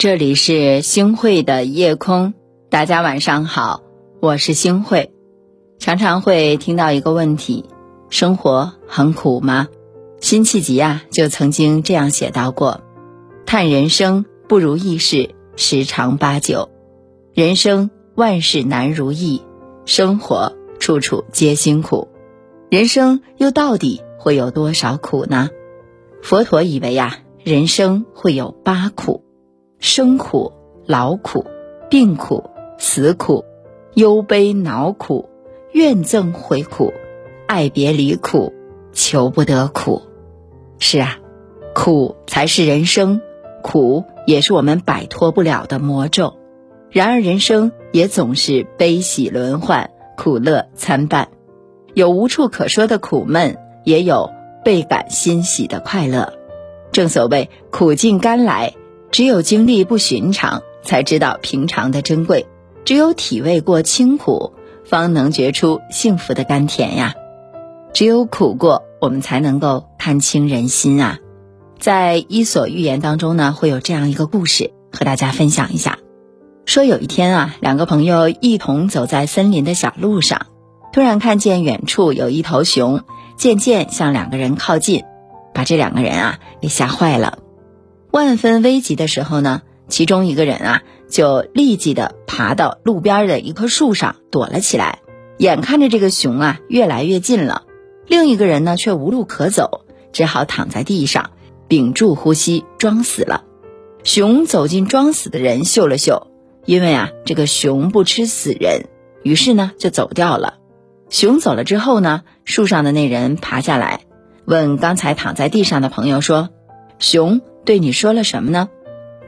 这里是星汇的夜空，大家晚上好，我是星汇。常常会听到一个问题：生活很苦吗？辛弃疾啊，就曾经这样写到过：“叹人生不如意事十常八九，人生万事难如意，生活处处皆辛苦。人生又到底会有多少苦呢？佛陀以为呀，人生会有八苦。”生苦、劳苦、病苦、死苦、忧悲恼苦、怨憎悔苦、爱别离苦、求不得苦。是啊，苦才是人生，苦也是我们摆脱不了的魔咒。然而人生也总是悲喜轮换，苦乐参半，有无处可说的苦闷，也有倍感欣喜的快乐。正所谓苦尽甘来。只有经历不寻常，才知道平常的珍贵；只有体味过清苦，方能觉出幸福的甘甜呀。只有苦过，我们才能够看清人心啊。在《伊索寓言》当中呢，会有这样一个故事和大家分享一下：说有一天啊，两个朋友一同走在森林的小路上，突然看见远处有一头熊，渐渐向两个人靠近，把这两个人啊给吓坏了。万分危急的时候呢，其中一个人啊，就立即的爬到路边的一棵树上躲了起来。眼看着这个熊啊越来越近了，另一个人呢却无路可走，只好躺在地上屏住呼吸装死了。熊走近装死的人嗅了嗅，因为啊这个熊不吃死人，于是呢就走掉了。熊走了之后呢，树上的那人爬下来，问刚才躺在地上的朋友说：“熊。”对你说了什么呢？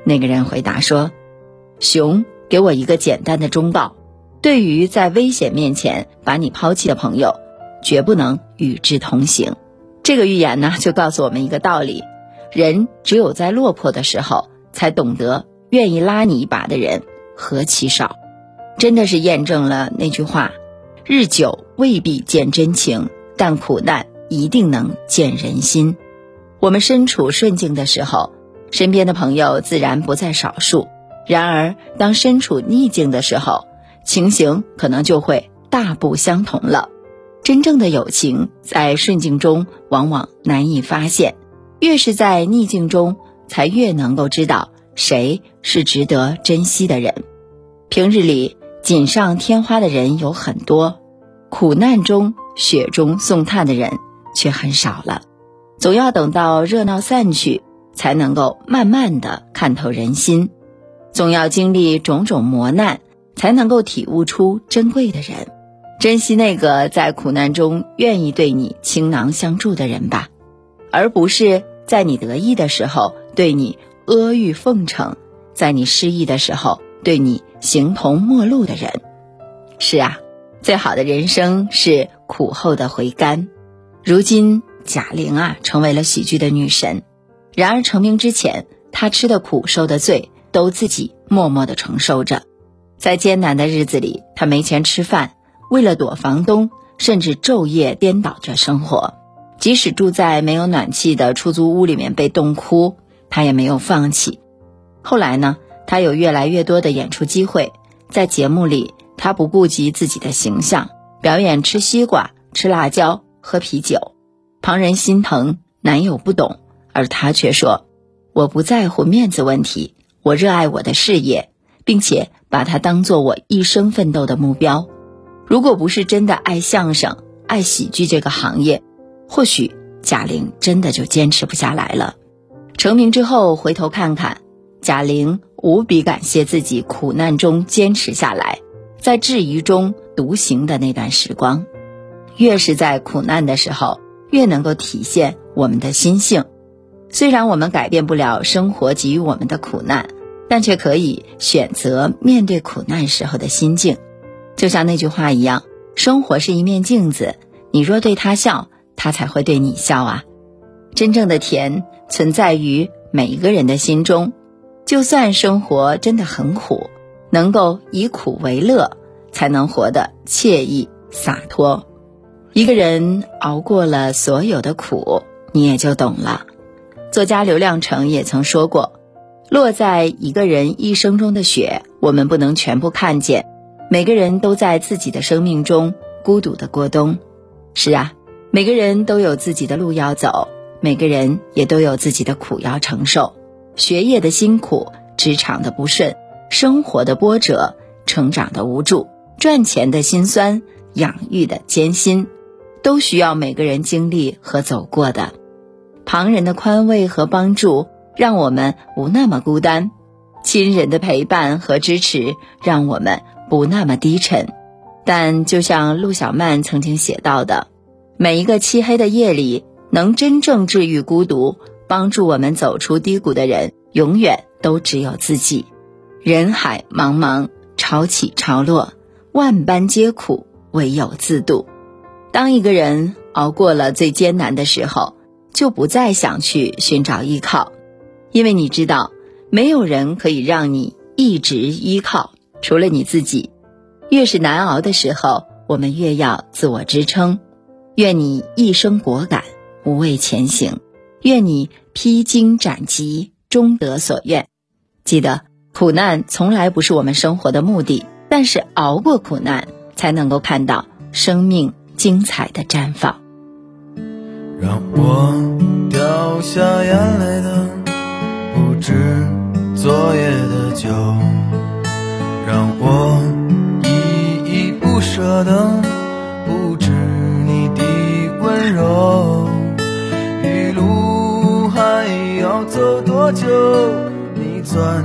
那个人回答说：“熊给我一个简单的忠告，对于在危险面前把你抛弃的朋友，绝不能与之同行。”这个寓言呢，就告诉我们一个道理：人只有在落魄的时候，才懂得愿意拉你一把的人何其少。真的是验证了那句话：“日久未必见真情，但苦难一定能见人心。”我们身处顺境的时候，身边的朋友自然不在少数；然而，当身处逆境的时候，情形可能就会大不相同了。真正的友情在顺境中往往难以发现，越是在逆境中，才越能够知道谁是值得珍惜的人。平日里锦上添花的人有很多，苦难中雪中送炭的人却很少了。总要等到热闹散去，才能够慢慢的看透人心；总要经历种种磨难，才能够体悟出珍贵的人。珍惜那个在苦难中愿意对你倾囊相助的人吧，而不是在你得意的时候对你阿谀奉承，在你失意的时候对你形同陌路的人。是啊，最好的人生是苦后的回甘。如今。贾玲啊，成为了喜剧的女神。然而成名之前，她吃的苦、受的罪，都自己默默的承受着。在艰难的日子里，她没钱吃饭，为了躲房东，甚至昼夜颠倒着生活。即使住在没有暖气的出租屋里面被冻哭，她也没有放弃。后来呢，她有越来越多的演出机会，在节目里，她不顾及自己的形象，表演吃西瓜、吃辣椒、喝啤酒。旁人心疼，男友不懂，而他却说：“我不在乎面子问题，我热爱我的事业，并且把它当做我一生奋斗的目标。如果不是真的爱相声、爱喜剧这个行业，或许贾玲真的就坚持不下来了。成名之后回头看看，贾玲无比感谢自己苦难中坚持下来，在质疑中独行的那段时光。越是在苦难的时候。”越能够体现我们的心性。虽然我们改变不了生活给予我们的苦难，但却可以选择面对苦难时候的心境。就像那句话一样：“生活是一面镜子，你若对他笑，他才会对你笑啊。”真正的甜存在于每一个人的心中。就算生活真的很苦，能够以苦为乐，才能活得惬意洒脱。一个人熬过了所有的苦，你也就懂了。作家刘亮程也曾说过：“落在一个人一生中的雪，我们不能全部看见。每个人都在自己的生命中孤独的过冬。是啊，每个人都有自己的路要走，每个人也都有自己的苦要承受。学业的辛苦，职场的不顺，生活的波折，成长的无助，赚钱的辛酸，养育的艰辛，都需要每个人经历和走过的。旁人的宽慰和帮助，让我们不那么孤单；亲人的陪伴和支持，让我们不那么低沉。但就像陆小曼曾经写到的，每一个漆黑的夜里，能真正治愈孤独、帮助我们走出低谷的人，永远都只有自己。人海茫茫，潮起潮落，万般皆苦，唯有自渡。当一个人熬过了最艰难的时候，就不再想去寻找依靠，因为你知道，没有人可以让你一直依靠，除了你自己。越是难熬的时候，我们越要自我支撑。愿你一生果敢，无畏前行；愿你披荆斩棘，终得所愿。记得，苦难从来不是我们生活的目的，但是熬过苦难，才能够看到生命精彩的绽放。让我掉下眼泪的，不止昨夜的酒，让我依依不。舍的不止你的温柔，一路还要走多久？你攥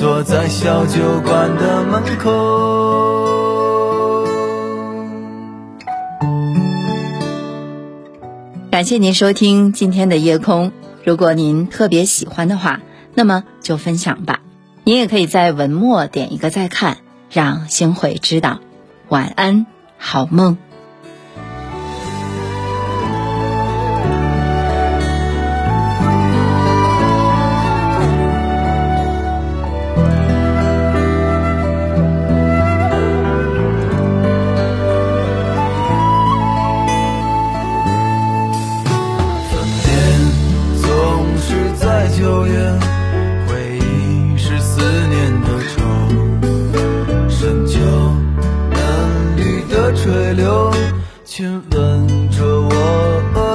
坐在小酒馆的门口。感谢您收听今天的夜空。如果您特别喜欢的话，那么就分享吧。您也可以在文末点一个再看，让星慧知道。晚安，好梦。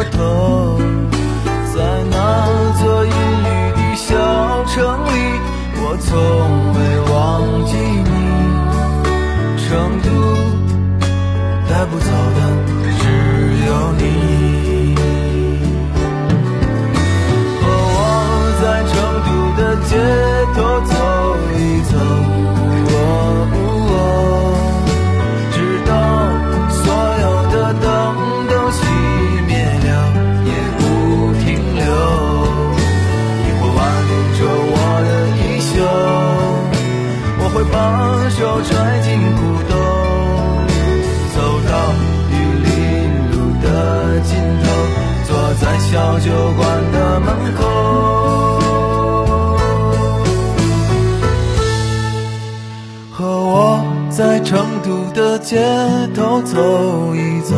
头，在那座阴雨的小城里，我从街头走一走，